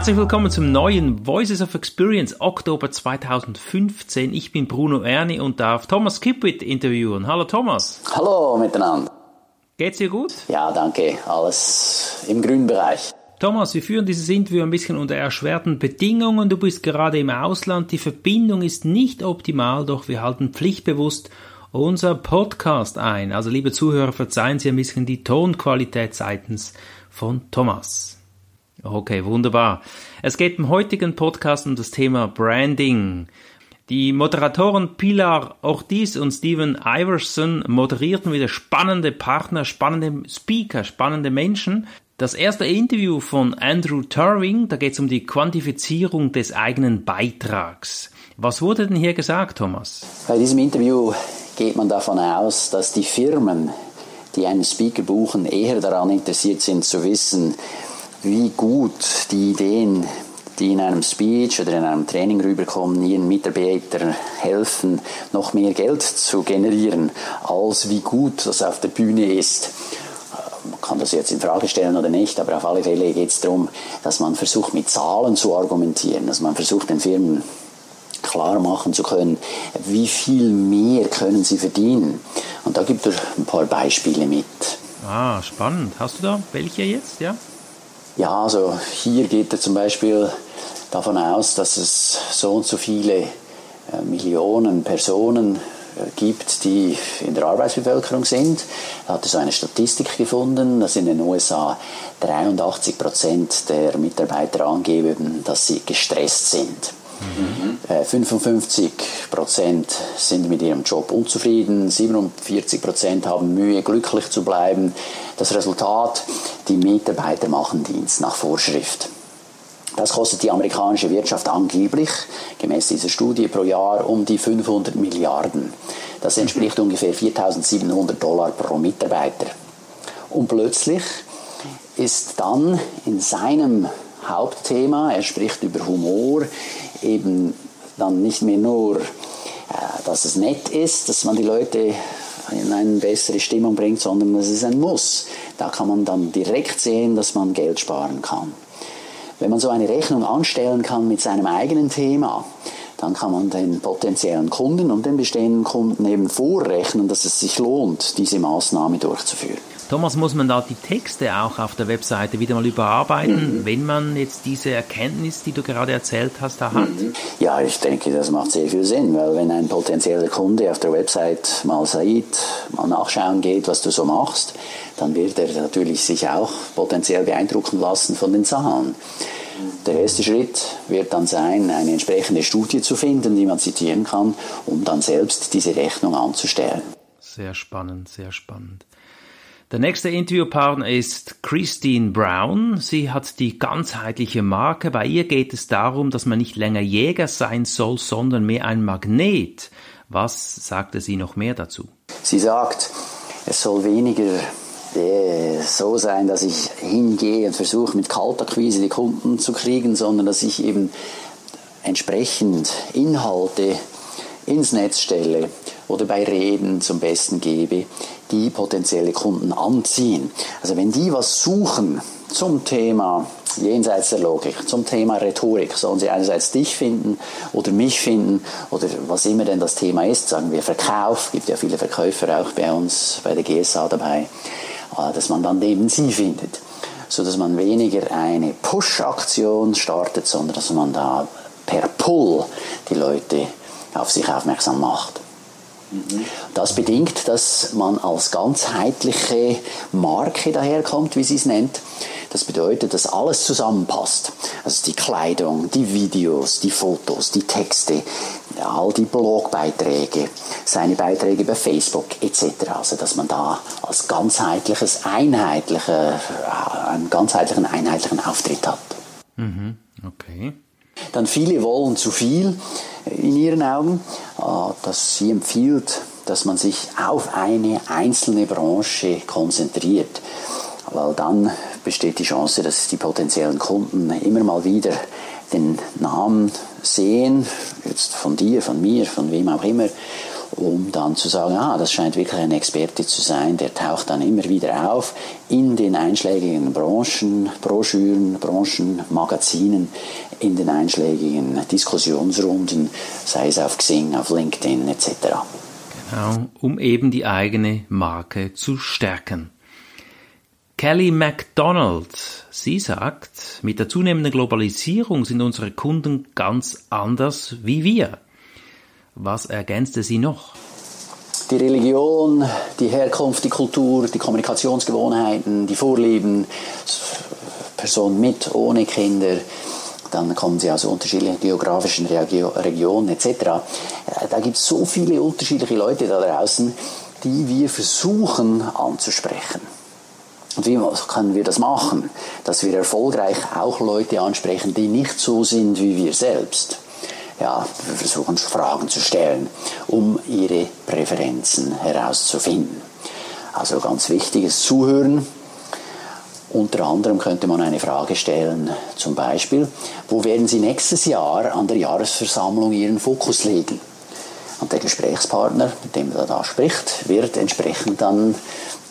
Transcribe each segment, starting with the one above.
Herzlich willkommen zum neuen Voices of Experience Oktober 2015. Ich bin Bruno Erni und darf Thomas Kipwit interviewen. Hallo Thomas. Hallo miteinander. Geht's dir gut? Ja, danke. Alles im grünen Bereich. Thomas, wir führen dieses Interview ein bisschen unter erschwerten Bedingungen. Du bist gerade im Ausland. Die Verbindung ist nicht optimal, doch wir halten pflichtbewusst unser Podcast ein. Also liebe Zuhörer, verzeihen Sie ein bisschen die Tonqualität seitens von Thomas. Okay, wunderbar. Es geht im heutigen Podcast um das Thema Branding. Die Moderatoren Pilar Ortiz und Steven Iverson moderierten wieder spannende Partner, spannende Speaker, spannende Menschen. Das erste Interview von Andrew Turing, da geht es um die Quantifizierung des eigenen Beitrags. Was wurde denn hier gesagt, Thomas? Bei diesem Interview geht man davon aus, dass die Firmen, die einen Speaker buchen, eher daran interessiert sind zu wissen, wie gut die Ideen, die in einem Speech oder in einem Training rüberkommen, ihren Mitarbeitern helfen, noch mehr Geld zu generieren, als wie gut das auf der Bühne ist. Man kann das jetzt in Frage stellen oder nicht, aber auf alle Fälle geht es darum, dass man versucht, mit Zahlen zu argumentieren, dass man versucht, den Firmen klar machen zu können, wie viel mehr können sie verdienen. Und da gibt es ein paar Beispiele mit. Ah, spannend. Hast du da welche jetzt, ja? Ja, also hier geht er zum Beispiel davon aus, dass es so und so viele äh, Millionen Personen äh, gibt, die in der Arbeitsbevölkerung sind. Da hat er so eine Statistik gefunden, dass in den USA 83 Prozent der Mitarbeiter angeben, dass sie gestresst sind. 55 äh, Prozent sind mit ihrem Job unzufrieden, 47 Prozent haben Mühe, glücklich zu bleiben. Das Resultat, die Mitarbeiter machen Dienst nach Vorschrift. Das kostet die amerikanische Wirtschaft angeblich, gemäß dieser Studie, pro Jahr um die 500 Milliarden. Das entspricht ungefähr 4700 Dollar pro Mitarbeiter. Und plötzlich ist dann in seinem Hauptthema, er spricht über Humor, eben dann nicht mehr nur, äh, dass es nett ist, dass man die Leute in eine bessere Stimmung bringt, sondern es ein Muss. Da kann man dann direkt sehen, dass man Geld sparen kann. Wenn man so eine Rechnung anstellen kann mit seinem eigenen Thema, dann kann man den potenziellen Kunden und den bestehenden Kunden eben vorrechnen, dass es sich lohnt, diese Maßnahme durchzuführen. Thomas, muss man da die Texte auch auf der Webseite wieder mal überarbeiten, mhm. wenn man jetzt diese Erkenntnis, die du gerade erzählt hast, da hat? Mhm. Ja, ich denke, das macht sehr viel Sinn, weil wenn ein potenzieller Kunde auf der Website mal sieht, mal nachschauen geht, was du so machst, dann wird er natürlich sich auch potenziell beeindrucken lassen von den Zahlen. Der erste Schritt wird dann sein, eine entsprechende Studie zu finden, die man zitieren kann, um dann selbst diese Rechnung anzustellen. Sehr spannend, sehr spannend. Der nächste Interviewpartner ist Christine Brown. Sie hat die ganzheitliche Marke. Bei ihr geht es darum, dass man nicht länger Jäger sein soll, sondern mehr ein Magnet. Was sagte sie noch mehr dazu? Sie sagt, es soll weniger äh, so sein, dass ich hingehe und versuche mit Kaltakquise die Kunden zu kriegen, sondern dass ich eben entsprechend Inhalte ins Netz stelle oder bei Reden zum Besten gebe, die potenzielle Kunden anziehen. Also wenn die was suchen zum Thema jenseits der Logik, zum Thema Rhetorik, sollen sie einerseits dich finden oder mich finden oder was immer denn das Thema ist, sagen wir Verkauf, gibt ja viele Verkäufer auch bei uns bei der GSA dabei, äh, dass man dann eben sie findet, so dass man weniger eine Push-Aktion startet, sondern dass man da per Pull die Leute auf sich aufmerksam macht. Das bedingt, dass man als ganzheitliche Marke daherkommt, wie sie es nennt. Das bedeutet, dass alles zusammenpasst. Also die Kleidung, die Videos, die Fotos, die Texte, all die Blogbeiträge, seine Beiträge bei Facebook etc. Also dass man da als ganzheitliches, einheitlicher, äh, einen ganzheitlichen, einheitlichen Auftritt hat. Mhm. Okay. Dann viele wollen zu viel in ihren Augen, äh, dass sie empfiehlt, dass man sich auf eine einzelne Branche konzentriert, weil dann besteht die Chance, dass die potenziellen Kunden immer mal wieder den Namen sehen, jetzt von dir, von mir, von wem auch immer, um dann zu sagen, ah, das scheint wirklich ein Experte zu sein, der taucht dann immer wieder auf in den einschlägigen Branchen, Broschüren, Branchenmagazinen, in den einschlägigen Diskussionsrunden, sei es auf Xing, auf LinkedIn etc. Genau, um eben die eigene Marke zu stärken. Kelly MacDonald, sie sagt, mit der zunehmenden Globalisierung sind unsere Kunden ganz anders wie wir. Was ergänzte sie noch? Die Religion, die Herkunft, die Kultur, die Kommunikationsgewohnheiten, die Vorlieben, Personen mit, ohne Kinder, dann kommen sie aus unterschiedlichen geografischen Regionen etc. Äh, da gibt es so viele unterschiedliche Leute da draußen, die wir versuchen anzusprechen. Und wie können wir das machen? Dass wir erfolgreich auch Leute ansprechen, die nicht so sind wie wir selbst ja, wir versuchen Fragen zu stellen, um ihre Präferenzen herauszufinden. Also ganz wichtiges Zuhören. Unter anderem könnte man eine Frage stellen, zum Beispiel, wo werden Sie nächstes Jahr an der Jahresversammlung Ihren Fokus legen? Und der Gesprächspartner, mit dem er da spricht, wird entsprechend dann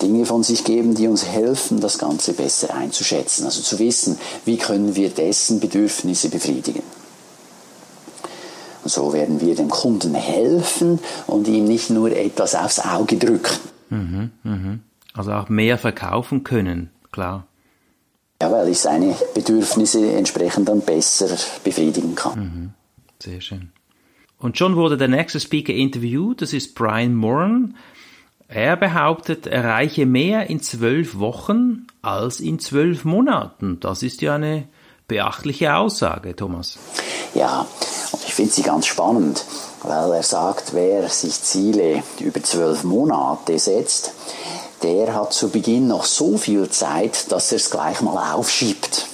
Dinge von sich geben, die uns helfen, das Ganze besser einzuschätzen. Also zu wissen, wie können wir dessen Bedürfnisse befriedigen. So werden wir dem Kunden helfen und ihm nicht nur etwas aufs Auge drücken. Mhm, mhm. Also auch mehr verkaufen können, klar. Ja, weil ich seine Bedürfnisse entsprechend dann besser befriedigen kann. Mhm. Sehr schön. Und schon wurde der nächste Speaker interviewt, das ist Brian Moran. Er behauptet, er erreiche mehr in zwölf Wochen als in zwölf Monaten. Das ist ja eine beachtliche Aussage, Thomas. Ja, und ich finde sie ganz spannend, weil er sagt, wer sich Ziele über zwölf Monate setzt, der hat zu Beginn noch so viel Zeit, dass er es gleich mal aufschiebt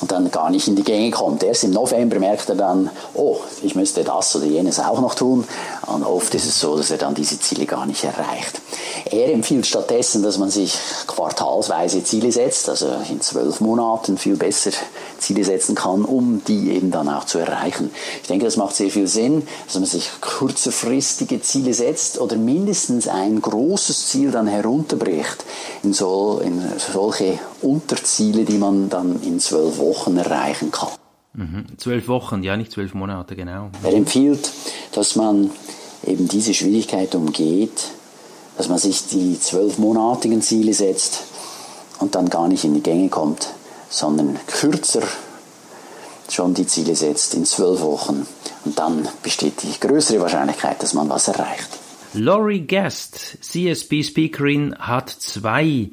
und dann gar nicht in die Gänge kommt. Erst im November merkt er dann, oh, ich müsste das oder jenes auch noch tun. Und oft ist es so, dass er dann diese Ziele gar nicht erreicht. Er empfiehlt stattdessen, dass man sich quartalsweise Ziele setzt, also in zwölf Monaten viel besser Ziele setzen kann, um die eben dann auch zu erreichen. Ich denke, das macht sehr viel Sinn, dass man sich kurzfristige Ziele setzt oder mindestens ein großes Ziel dann herunterbricht in, so, in solche Unterziele, die man dann in zwölf Wochen erreichen kann. Mhm. Zwölf Wochen, ja, nicht zwölf Monate, genau. Er empfiehlt, dass man eben diese Schwierigkeit umgeht, dass man sich die zwölfmonatigen Ziele setzt und dann gar nicht in die Gänge kommt, sondern kürzer schon die Ziele setzt in zwölf Wochen und dann besteht die größere Wahrscheinlichkeit, dass man was erreicht. Laurie Guest, CSB-Speakerin, hat zwei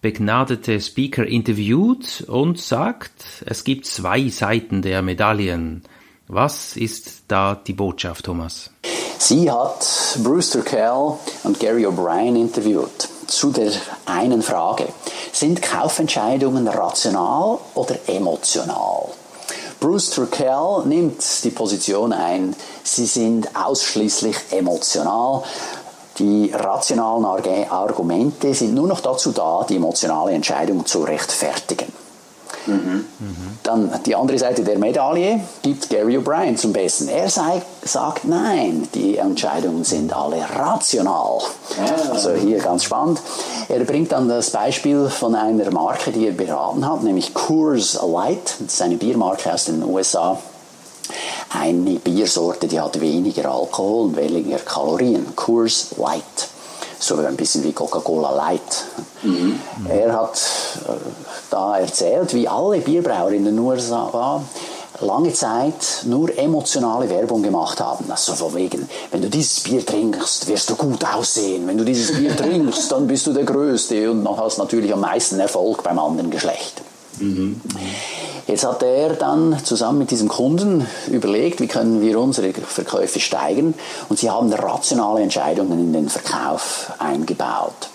begnadete Speaker interviewt und sagt, es gibt zwei Seiten der Medaillen. Was ist da die Botschaft, Thomas? Sie hat Brewster Kell und Gary O'Brien interviewt zu der einen Frage. Sind Kaufentscheidungen rational oder emotional? Brewster Kell nimmt die Position ein, sie sind ausschließlich emotional. Die rationalen Argumente sind nur noch dazu da, die emotionale Entscheidung zu rechtfertigen. Mhm. Dann die andere Seite der Medaille gibt Gary O'Brien zum Besten. Er sei, sagt, nein, die Entscheidungen sind alle rational. Ja. Also hier ganz spannend. Er bringt dann das Beispiel von einer Marke, die er beraten hat, nämlich Coors Light. Das ist eine Biermarke aus den USA. Eine Biersorte, die hat weniger Alkohol und weniger Kalorien. Coors Light so ein bisschen wie Coca-Cola Light. Mhm. Er hat äh, da erzählt, wie alle Bierbrauer in den USA lange Zeit nur emotionale Werbung gemacht haben. Also von wegen, wenn du dieses Bier trinkst, wirst du gut aussehen. Wenn du dieses Bier trinkst, dann bist du der Größte und hast natürlich am meisten Erfolg beim anderen Geschlecht. Mhm. Jetzt hat er dann zusammen mit diesem Kunden überlegt, wie können wir unsere Verkäufe steigern und sie haben rationale Entscheidungen in den Verkauf eingebaut.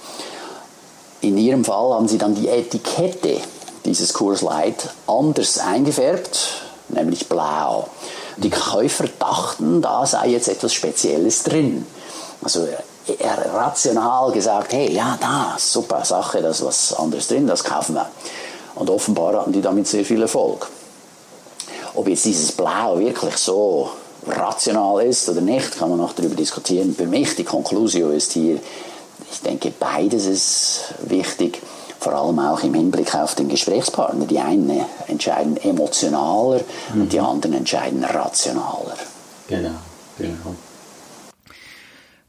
In ihrem Fall haben sie dann die Etikette dieses Kurs Light anders eingefärbt, nämlich blau. Die Käufer dachten, da sei jetzt etwas Spezielles drin. Also rational gesagt, hey, ja, da, super Sache, da ist was anderes drin, das kaufen wir. Und offenbar hatten die damit sehr viel Erfolg. Ob jetzt dieses Blau wirklich so rational ist oder nicht, kann man noch darüber diskutieren. Für mich die Konklusion ist hier, ich denke, beides ist wichtig, vor allem auch im Hinblick auf den Gesprächspartner. Die einen entscheiden emotionaler mhm. und die anderen entscheiden rationaler. Genau, genau.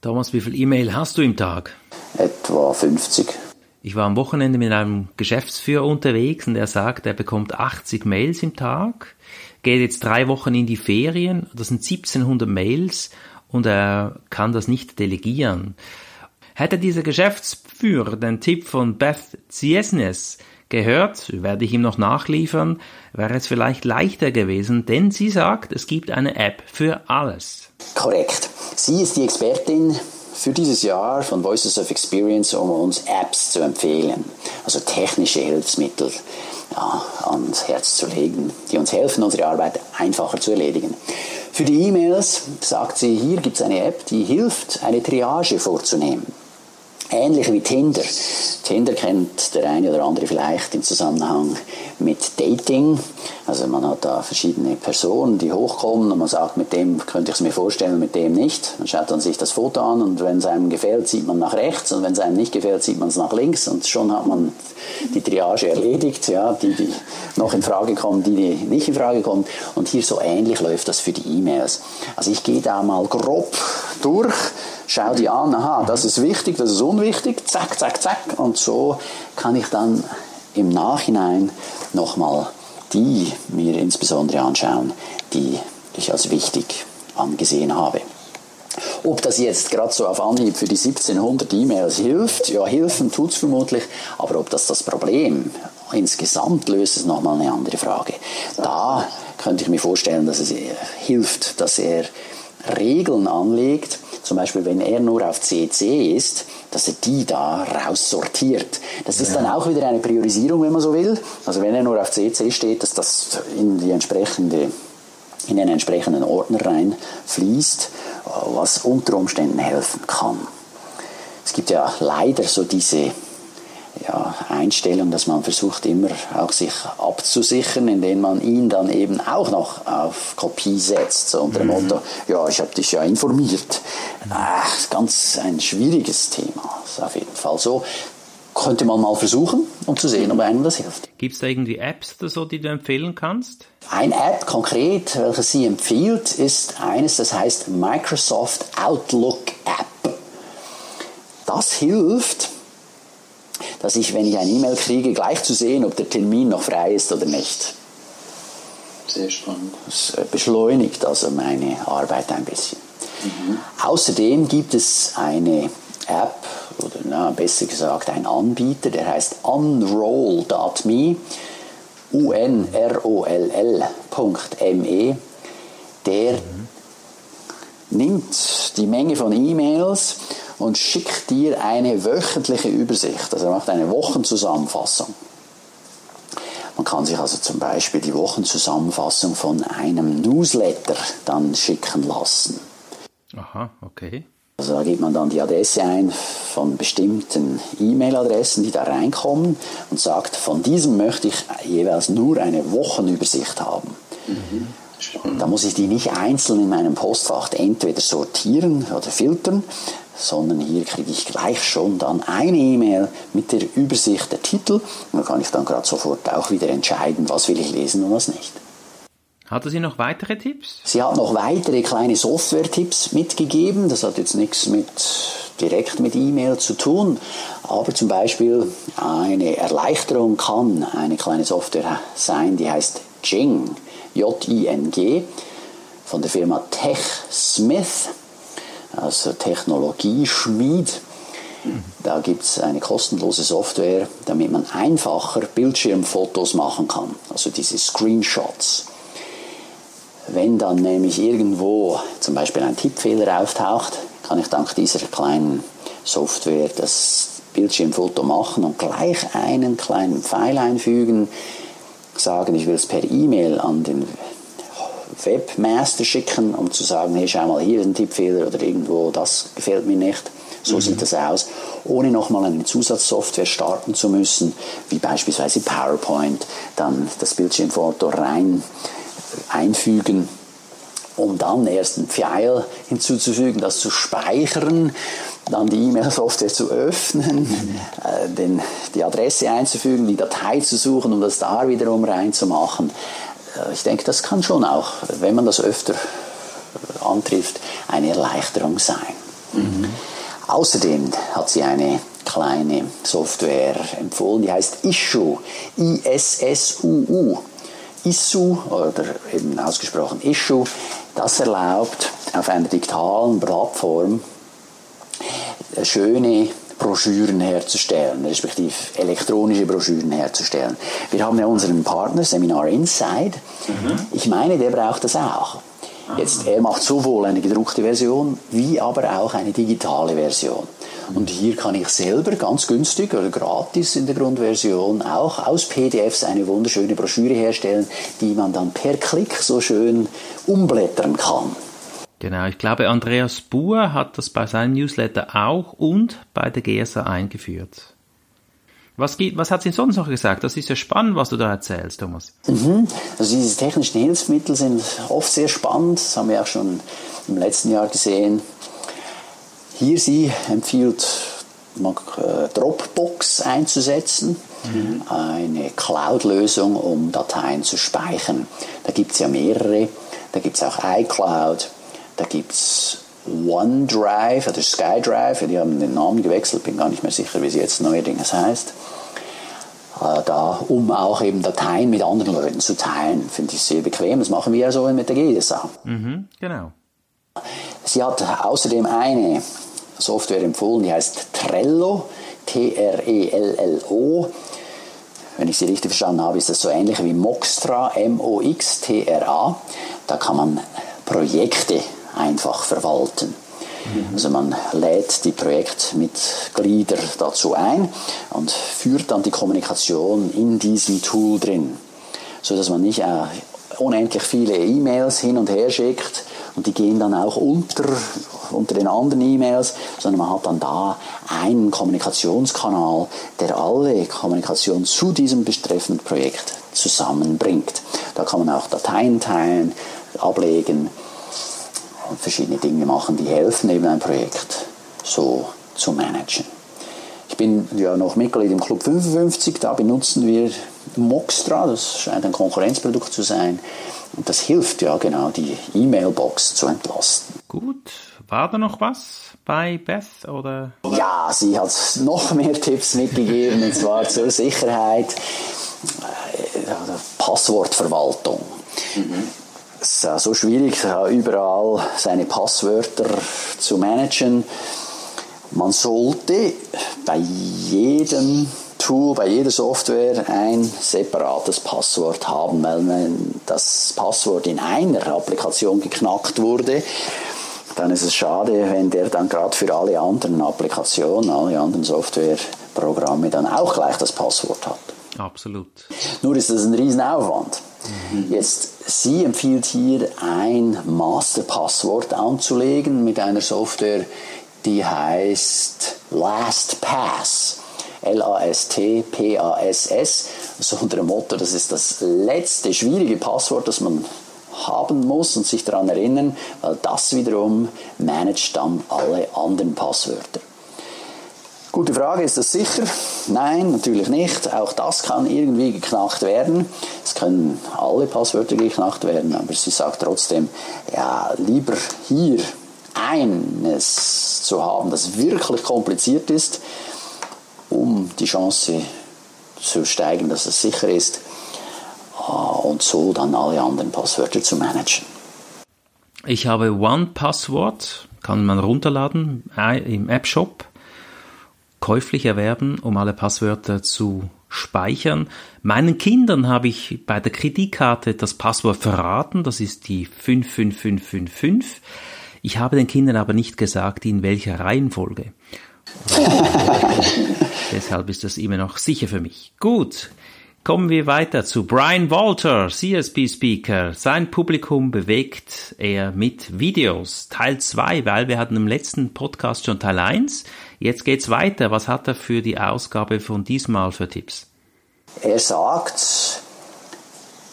Thomas, wie viel E-Mail hast du im Tag? Etwa 50. Ich war am Wochenende mit einem Geschäftsführer unterwegs und er sagt, er bekommt 80 Mails im Tag, geht jetzt drei Wochen in die Ferien, das sind 1700 Mails und er kann das nicht delegieren. Hätte dieser Geschäftsführer den Tipp von Beth Ziesnes gehört, werde ich ihm noch nachliefern, wäre es vielleicht leichter gewesen, denn sie sagt, es gibt eine App für alles. Korrekt. Sie ist die Expertin für dieses Jahr von Voices of Experience, um uns Apps zu empfehlen, also technische Hilfsmittel ja, ans Herz zu legen, die uns helfen, unsere Arbeit einfacher zu erledigen. Für die E-Mails sagt sie, hier gibt es eine App, die hilft, eine Triage vorzunehmen. Ähnlich wie Tinder. Tinder kennt der eine oder andere vielleicht im Zusammenhang mit Dating. Also man hat da verschiedene Personen, die hochkommen und man sagt, mit dem könnte ich es mir vorstellen, mit dem nicht. Man schaut dann sich das Foto an und wenn es einem gefällt, sieht man nach rechts und wenn es einem nicht gefällt, sieht man es nach links und schon hat man die Triage erledigt, ja, die, die noch in Frage kommen, die, die nicht in Frage kommen. Und hier so ähnlich läuft das für die E-Mails. Also ich gehe da mal grob durch schau die an, aha, das ist wichtig, das ist unwichtig, zack, zack, zack. Und so kann ich dann im Nachhinein nochmal die mir insbesondere anschauen, die ich als wichtig angesehen habe. Ob das jetzt gerade so auf Anhieb für die 1700 E-Mails hilft, ja, helfen tut es vermutlich, aber ob das das Problem insgesamt löst, ist nochmal eine andere Frage. Da könnte ich mir vorstellen, dass es hilft, dass er Regeln anlegt, zum Beispiel wenn er nur auf CC ist, dass er die da raussortiert. Das ist ja. dann auch wieder eine Priorisierung, wenn man so will. Also wenn er nur auf CC steht, dass das in die entsprechende in den entsprechenden Ordner reinfließt, was unter Umständen helfen kann. Es gibt ja leider so diese ja, Einstellung, dass man versucht immer auch sich abzusichern, indem man ihn dann eben auch noch auf Kopie setzt, so unter dem mhm. Motto, ja, ich habe dich ja informiert. Ach, ganz ein schwieriges Thema, ist auf jeden Fall so. Könnte man mal versuchen, um zu sehen, ob einem das hilft. Gibt es da irgendwie Apps oder so, die du empfehlen kannst? Ein App konkret, welches sie empfiehlt, ist eines, das heißt Microsoft Outlook App. Das hilft, dass ich, wenn ich eine E-Mail kriege, gleich zu sehen, ob der Termin noch frei ist oder nicht. Sehr spannend. Das äh, beschleunigt also meine Arbeit ein bisschen. Mhm. Außerdem gibt es eine App, oder na, besser gesagt ein Anbieter, der heißt unroll.me, U-N-R-O-L-L.me, der mhm. nimmt die Menge von E-Mails und schickt dir eine wöchentliche Übersicht. Also er macht eine Wochenzusammenfassung. Man kann sich also zum Beispiel die Wochenzusammenfassung von einem Newsletter dann schicken lassen. Aha, okay. Also da gibt man dann die Adresse ein von bestimmten E-Mail-Adressen, die da reinkommen und sagt, von diesem möchte ich jeweils nur eine Wochenübersicht haben. Mhm. Da muss ich die nicht einzeln in meinem Postfach entweder sortieren oder filtern, sondern hier kriege ich gleich schon dann eine E-Mail mit der Übersicht der Titel und da kann ich dann gerade sofort auch wieder entscheiden, was will ich lesen und was nicht. Hatte sie noch weitere Tipps? Sie hat noch weitere kleine Software-Tipps mitgegeben. Das hat jetzt nichts mit, direkt mit E-Mail zu tun, aber zum Beispiel eine Erleichterung kann eine kleine Software sein, die heißt Jing, J-I-N-G, von der Firma TechSmith also Technologieschmied. Da gibt es eine kostenlose Software, damit man einfacher Bildschirmfotos machen kann, also diese Screenshots. Wenn dann nämlich irgendwo zum Beispiel ein Tippfehler auftaucht, kann ich dank dieser kleinen Software das Bildschirmfoto machen und gleich einen kleinen Pfeil einfügen, sagen, ich will es per E-Mail an den Webmaster schicken, um zu sagen, hey, schau mal, hier ist ein Tippfehler oder irgendwo, das gefällt mir nicht. So mhm. sieht das aus, ohne nochmal eine Zusatzsoftware starten zu müssen, wie beispielsweise PowerPoint, dann das Bildschirmfoto rein einfügen um dann erst ein Pfeil hinzuzufügen, das zu speichern, dann die E-Mail-Software zu öffnen, äh, den, die Adresse einzufügen, die Datei zu suchen, um das da wiederum reinzumachen. Äh, ich denke, das kann schon auch, wenn man das öfter äh, antrifft, eine Erleichterung sein. Mhm. Außerdem hat sie eine kleine Software empfohlen, die heißt Issue, I-S-S-U-U. Issue oder eben ausgesprochen Issue, das erlaubt auf einer digitalen Plattform schöne Broschüren herzustellen, respektive elektronische Broschüren herzustellen. Wir haben ja unseren Partner Seminar Inside. Mhm. Ich meine, der braucht das auch. Jetzt, er macht sowohl eine gedruckte Version wie aber auch eine digitale Version. Und hier kann ich selber ganz günstig oder gratis in der Grundversion auch aus PDFs eine wunderschöne Broschüre herstellen, die man dann per Klick so schön umblättern kann. Genau, ich glaube, Andreas Buhr hat das bei seinem Newsletter auch und bei der GSA eingeführt. Was, was hat sie sonst noch gesagt? Das ist ja spannend, was du da erzählst, Thomas. Mhm. Also diese technischen Hilfsmittel sind oft sehr spannend. Das haben wir auch schon im letzten Jahr gesehen. Hier sie empfiehlt, äh, Dropbox einzusetzen, mhm. eine Cloud-Lösung, um Dateien zu speichern. Da gibt es ja mehrere. Da gibt es auch iCloud, da gibt es OneDrive oder SkyDrive, die haben den Namen gewechselt, bin gar nicht mehr sicher, wie es jetzt neuerdings heißt. Äh, da, um auch eben Dateien mit anderen Leuten zu teilen. Finde ich sehr bequem. Das machen wir ja so mit der GSA. Mhm, genau. Sie hat außerdem eine Software empfohlen, die heißt Trello. T-R-E-L-L-O. Wenn ich sie richtig verstanden habe, ist das so ähnlich wie Moxtra, M-O-X-T-R-A. Da kann man Projekte einfach verwalten. Also man lädt die Projektmitglieder dazu ein und führt dann die Kommunikation in diesem Tool drin, so dass man nicht äh, unendlich viele E-Mails hin und her schickt und die gehen dann auch unter, unter den anderen E-Mails, sondern man hat dann da einen Kommunikationskanal, der alle Kommunikation zu diesem betreffenden Projekt zusammenbringt. Da kann man auch Dateien teilen, ablegen und verschiedene Dinge machen, die helfen, eben ein Projekt so zu managen. Ich bin ja noch Mitglied im Club 55, da benutzen wir Moxtra, das scheint ein Konkurrenzprodukt zu sein. Und das hilft ja genau, die E-Mail-Box zu entlasten. Gut, war da noch was bei Beth oder? Ja, sie hat noch mehr Tipps mitgegeben, und zwar zur Sicherheit, äh, Passwortverwaltung. Mhm es ist so schwierig, überall seine Passwörter zu managen. Man sollte bei jedem Tool, bei jeder Software ein separates Passwort haben, weil wenn das Passwort in einer Applikation geknackt wurde, dann ist es schade, wenn der dann gerade für alle anderen Applikationen, alle anderen Softwareprogramme dann auch gleich das Passwort hat. Absolut. Nur ist das ein Riesenaufwand. Mhm. Jetzt, sie empfiehlt hier ein Masterpasswort anzulegen mit einer Software, die heißt LastPass. L-A-S-T-P-A-S-S. So unter dem Motto, das ist das letzte schwierige Passwort, das man haben muss und sich daran erinnern, weil das wiederum managt dann alle anderen Passwörter. Gute Frage, ist das sicher? Nein, natürlich nicht. Auch das kann irgendwie geknackt werden. Es können alle Passwörter geknackt werden, aber sie sagt trotzdem, ja, lieber hier eines zu haben, das wirklich kompliziert ist, um die Chance zu steigen, dass es sicher ist ah, und so dann alle anderen Passwörter zu managen. Ich habe One Passwort, kann man runterladen äh, im App Shop käuflich erwerben, um alle Passwörter zu speichern. Meinen Kindern habe ich bei der Kreditkarte das Passwort verraten, das ist die 55555. Ich habe den Kindern aber nicht gesagt, in welcher Reihenfolge. Deshalb ist das immer noch sicher für mich. Gut, kommen wir weiter zu Brian Walter, CSP-Speaker. Sein Publikum bewegt er mit Videos. Teil 2, weil wir hatten im letzten Podcast schon Teil 1. Jetzt geht's weiter. Was hat er für die Ausgabe von diesmal für Tipps? Er sagt,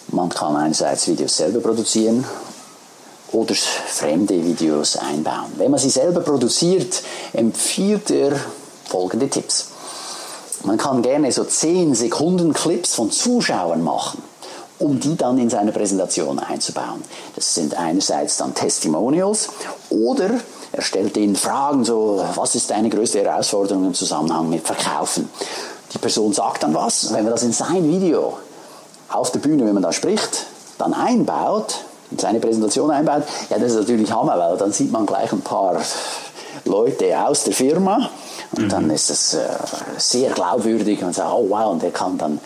man kann einerseits Videos selber produzieren oder fremde Videos einbauen. Wenn man sie selber produziert, empfiehlt er folgende Tipps. Man kann gerne so 10 Sekunden Clips von Zuschauern machen, um die dann in seine Präsentation einzubauen. Das sind einerseits dann Testimonials oder er stellt ihnen Fragen, so, was ist deine größte Herausforderung im Zusammenhang mit Verkaufen? Die Person sagt dann was, wenn man das in sein Video auf der Bühne, wenn man da spricht, dann einbaut, in seine Präsentation einbaut, ja, das ist natürlich Hammer, weil dann sieht man gleich ein paar Leute aus der Firma und mhm. dann ist es äh, sehr glaubwürdig und sagt, oh wow, und er kann dann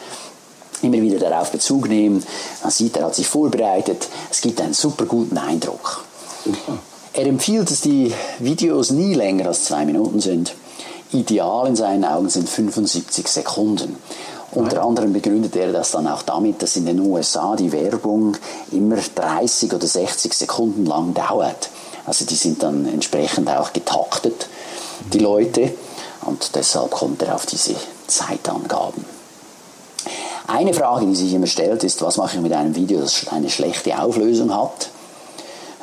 immer wieder darauf Bezug nehmen. Man sieht, er hat sich vorbereitet. Es gibt einen super guten Eindruck. Super. Er empfiehlt, dass die Videos nie länger als zwei Minuten sind. Ideal in seinen Augen sind 75 Sekunden. Unter anderem begründet er das dann auch damit, dass in den USA die Werbung immer 30 oder 60 Sekunden lang dauert. Also die sind dann entsprechend auch getaktet, die Leute. Und deshalb kommt er auf diese Zeitangaben. Eine Frage, die sich immer stellt, ist, was mache ich mit einem Video, das eine schlechte Auflösung hat?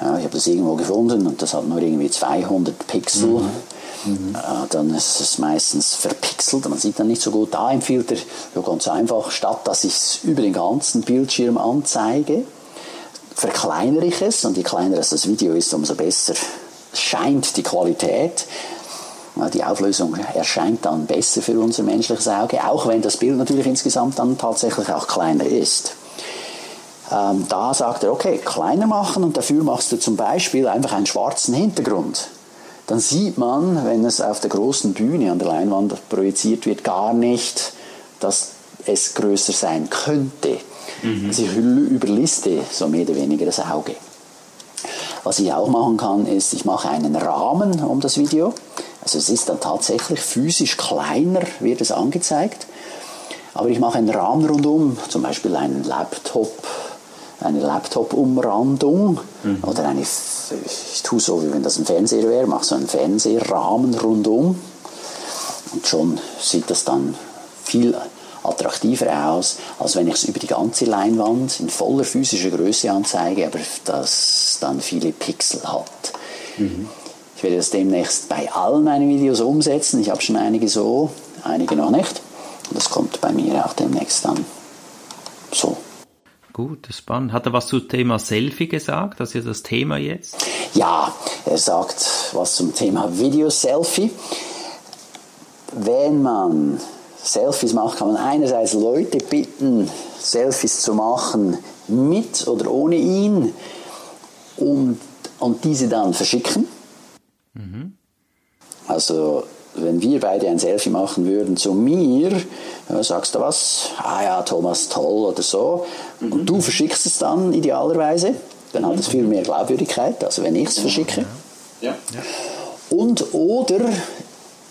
Ja, ich habe das irgendwo gefunden und das hat nur irgendwie 200 Pixel. Mhm. Mhm. Dann ist es meistens verpixelt, man sieht dann nicht so gut. Da empfiehlt er ja, ganz einfach, statt dass ich es über den ganzen Bildschirm anzeige, verkleinere ich es und je kleiner das Video ist, umso besser scheint die Qualität. Die Auflösung erscheint dann besser für unser menschliches Auge, auch wenn das Bild natürlich insgesamt dann tatsächlich auch kleiner ist. Ähm, da sagt er, okay, kleiner machen und dafür machst du zum Beispiel einfach einen schwarzen Hintergrund. Dann sieht man, wenn es auf der großen Bühne an der Leinwand projiziert wird, gar nicht, dass es größer sein könnte. Mhm. Also ich überliste so mehr oder weniger das Auge. Was ich auch machen kann, ist, ich mache einen Rahmen um das Video. Also es ist dann tatsächlich physisch kleiner, wird es angezeigt. Aber ich mache einen Rahmen rundum, zum Beispiel einen Laptop eine Laptop-Umrandung mhm. oder eine, ich tue so, wie wenn das ein Fernseher wäre, mache so einen Fernsehrahmen rundum und schon sieht das dann viel attraktiver aus, als wenn ich es über die ganze Leinwand in voller physischer Größe anzeige, aber das dann viele Pixel hat. Mhm. Ich werde das demnächst bei allen meinen Videos umsetzen. Ich habe schon einige so, einige noch nicht. Das kommt bei mir auch demnächst dann so. Gut, spannend. Hat er was zum Thema Selfie gesagt? Das ist ja das Thema jetzt. Ja, er sagt was zum Thema Video-Selfie. Wenn man Selfies macht, kann man einerseits Leute bitten, Selfies zu machen mit oder ohne ihn und, und diese dann verschicken. Mhm. Also wenn wir beide ein Selfie machen würden zu mir, ja, sagst du was, ah ja, Thomas, toll oder so, mhm. und du verschickst es dann idealerweise, dann hat es viel mehr Glaubwürdigkeit, als wenn ich es verschicke. Ja. ja. Und oder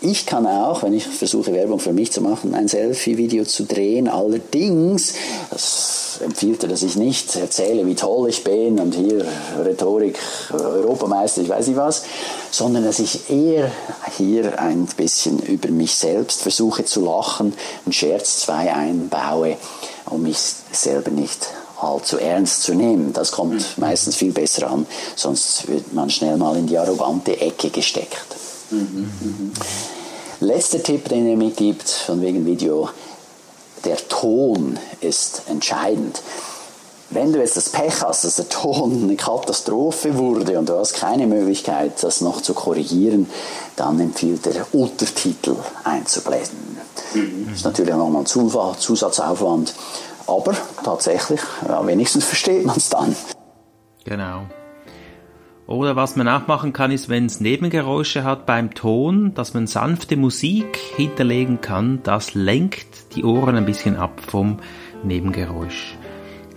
ich kann auch, wenn ich versuche Werbung für mich zu machen, ein Selfie-Video zu drehen. Allerdings, das empfiehlt er, dass ich nicht erzähle, wie toll ich bin und hier Rhetorik, Europameister, ich weiß nicht was, sondern dass ich eher hier ein bisschen über mich selbst versuche zu lachen, einen Scherz zwei einbaue, um mich selber nicht allzu ernst zu nehmen. Das kommt mhm. meistens viel besser an, sonst wird man schnell mal in die arrogante Ecke gesteckt. Mhm. Mhm. Letzter Tipp, den er mitgibt, von wegen Video, der Ton ist entscheidend. Wenn du jetzt das Pech hast, dass der Ton eine Katastrophe wurde und du hast keine Möglichkeit, das noch zu korrigieren, dann empfiehlt er Untertitel einzublenden. Mhm. Das ist natürlich nochmal ein Zusatzaufwand, aber tatsächlich, ja, wenigstens versteht man es dann. Genau. Oder was man auch machen kann, ist, wenn es Nebengeräusche hat beim Ton, dass man sanfte Musik hinterlegen kann. Das lenkt die Ohren ein bisschen ab vom Nebengeräusch.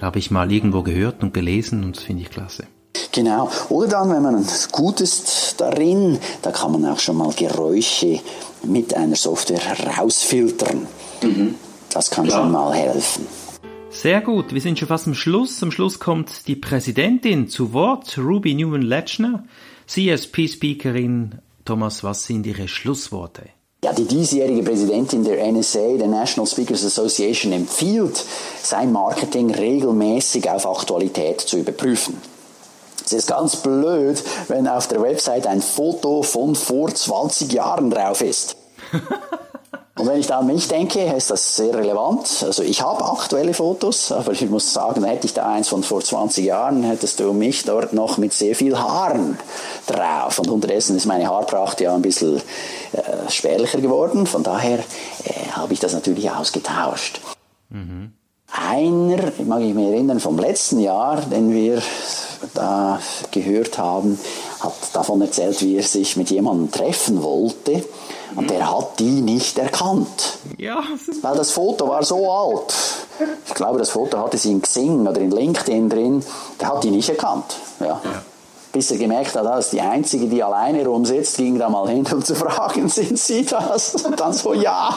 Habe ich mal irgendwo gehört und gelesen und das finde ich klasse. Genau. Oder dann, wenn man gut ist darin, da kann man auch schon mal Geräusche mit einer Software rausfiltern. Mhm. Das kann ja. schon mal helfen. Sehr gut, wir sind schon fast am Schluss. Am Schluss kommt die Präsidentin zu Wort, Ruby Newman-Lechner, CSP-Speakerin. Thomas, was sind Ihre Schlussworte? Ja, die diesjährige Präsidentin der NSA, der National Speakers Association, empfiehlt, sein Marketing regelmäßig auf Aktualität zu überprüfen. Es ist ganz blöd, wenn auf der Website ein Foto von vor 20 Jahren drauf ist. Und wenn ich da an mich denke, ist das sehr relevant. Also ich habe aktuelle Fotos, aber ich muss sagen, hätte ich da eins von vor 20 Jahren, hättest du mich dort noch mit sehr viel Haaren drauf. Und unterdessen ist meine Haarpracht ja ein bisschen äh, spärlicher geworden. Von daher äh, habe ich das natürlich ausgetauscht. Mhm. Einer, mag ich mich erinnern, vom letzten Jahr, den wir da gehört haben, hat davon erzählt, wie er sich mit jemandem treffen wollte und der hat die nicht erkannt. Ja. Weil das Foto war so alt. Ich glaube, das Foto hatte sie in Xing oder in LinkedIn drin. Der hat die nicht erkannt. Ja. ja. Bis er gemerkt hat, dass die Einzige, die alleine rumsitzt, ging da mal hin, um zu fragen, sind Sie das? Und dann so, ja.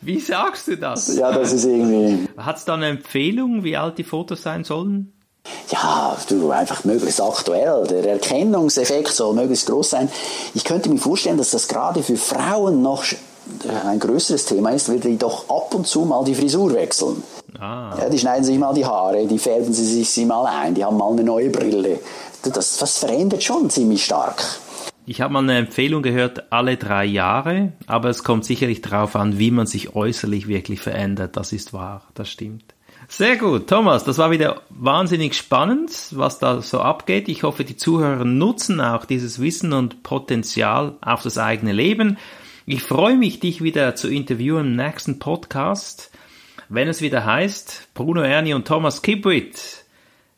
Wie sagst du das? Ja, das ist irgendwie. Hat es da eine Empfehlung, wie alt die Fotos sein sollen? Ja, du, einfach möglichst aktuell. Der Erkennungseffekt soll möglichst groß sein. Ich könnte mir vorstellen, dass das gerade für Frauen noch ein größeres Thema ist, weil die doch ab und zu mal die Frisur wechseln. Ah. Ja, die schneiden sich mal die Haare, die färben sie sich sie mal ein, die haben mal eine neue Brille. Das, das verändert schon ziemlich stark. Ich habe mal eine Empfehlung gehört, alle drei Jahre, aber es kommt sicherlich darauf an, wie man sich äußerlich wirklich verändert. Das ist wahr, das stimmt. Sehr gut, Thomas, das war wieder wahnsinnig spannend, was da so abgeht. Ich hoffe, die Zuhörer nutzen auch dieses Wissen und Potenzial auf das eigene Leben. Ich freue mich, dich wieder zu interviewen im nächsten Podcast, wenn es wieder heißt Bruno Ernie und Thomas Kipwit.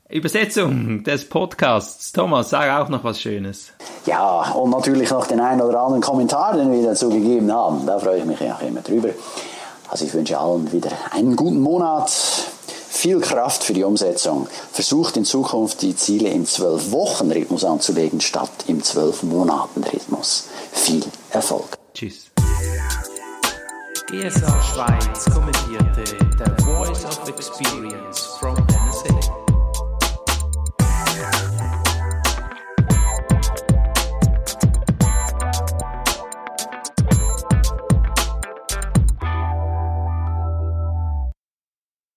Übersetzung des Podcasts. Thomas, sag auch noch was Schönes. Ja, und natürlich noch den einen oder anderen Kommentar, den wir dazu gegeben haben. Da freue ich mich auch immer drüber. Also ich wünsche allen wieder einen guten Monat viel Kraft für die Umsetzung. Versucht in Zukunft die Ziele im 12-Wochen-Rhythmus anzulegen, statt im 12-Monaten-Rhythmus. Viel Erfolg. Tschüss. GSA Schweiz kommentierte The Voice of Experience from